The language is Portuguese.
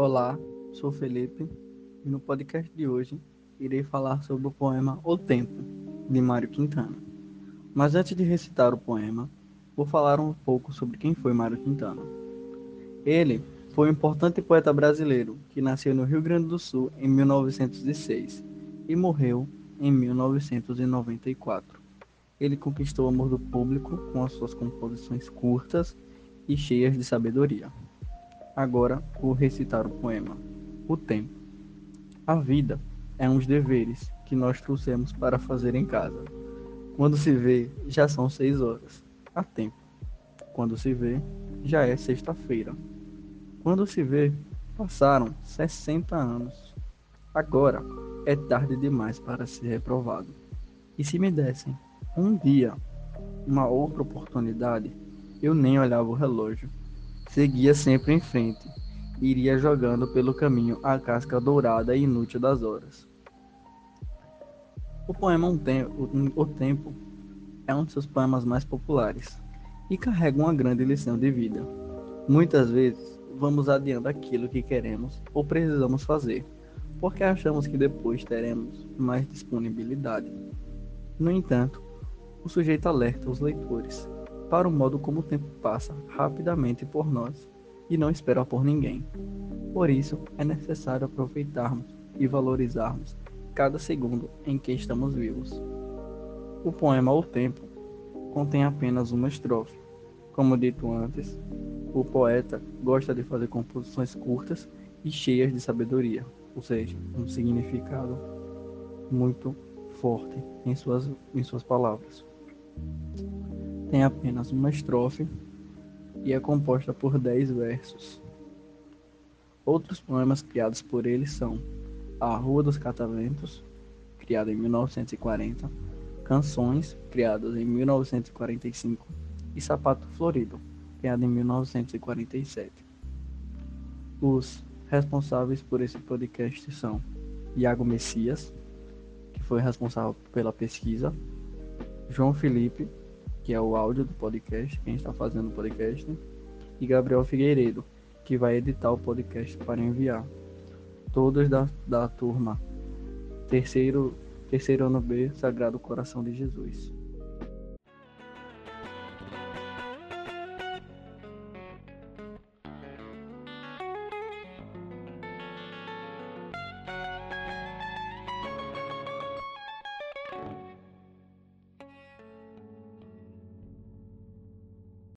Olá, sou Felipe e no podcast de hoje irei falar sobre o poema O Tempo, de Mário Quintana. Mas antes de recitar o poema, vou falar um pouco sobre quem foi Mário Quintana. Ele foi um importante poeta brasileiro que nasceu no Rio Grande do Sul em 1906 e morreu em 1994. Ele conquistou o amor do público com as suas composições curtas e cheias de sabedoria. Agora vou recitar o poema. O tempo. A vida é uns deveres que nós trouxemos para fazer em casa. Quando se vê, já são seis horas. Há tempo. Quando se vê, já é sexta-feira. Quando se vê, passaram 60 anos. Agora é tarde demais para ser reprovado. E se me dessem um dia, uma outra oportunidade, eu nem olhava o relógio seguia sempre em frente, iria jogando pelo caminho a casca dourada e inútil das horas. O poema um tempo, O Tempo é um de seus poemas mais populares e carrega uma grande lição de vida. Muitas vezes vamos adiando aquilo que queremos ou precisamos fazer, porque achamos que depois teremos mais disponibilidade. No entanto, o sujeito alerta os leitores para o modo como o tempo passa rapidamente por nós e não espera por ninguém. Por isso, é necessário aproveitarmos e valorizarmos cada segundo em que estamos vivos. O poema O Tempo contém apenas uma estrofe. Como dito antes, o poeta gosta de fazer composições curtas e cheias de sabedoria, ou seja, um significado muito forte em suas, em suas palavras tem apenas uma estrofe e é composta por dez versos. Outros poemas criados por ele são A Rua dos Cataventos, criada em 1940, Canções, criadas em 1945, e Sapato Florido, criado em 1947. Os responsáveis por esse podcast são Iago Messias, que foi responsável pela pesquisa, João Felipe, que é o áudio do podcast, quem está fazendo o podcast, e Gabriel Figueiredo, que vai editar o podcast para enviar. Todos da, da turma terceiro, terceiro ano B, Sagrado Coração de Jesus.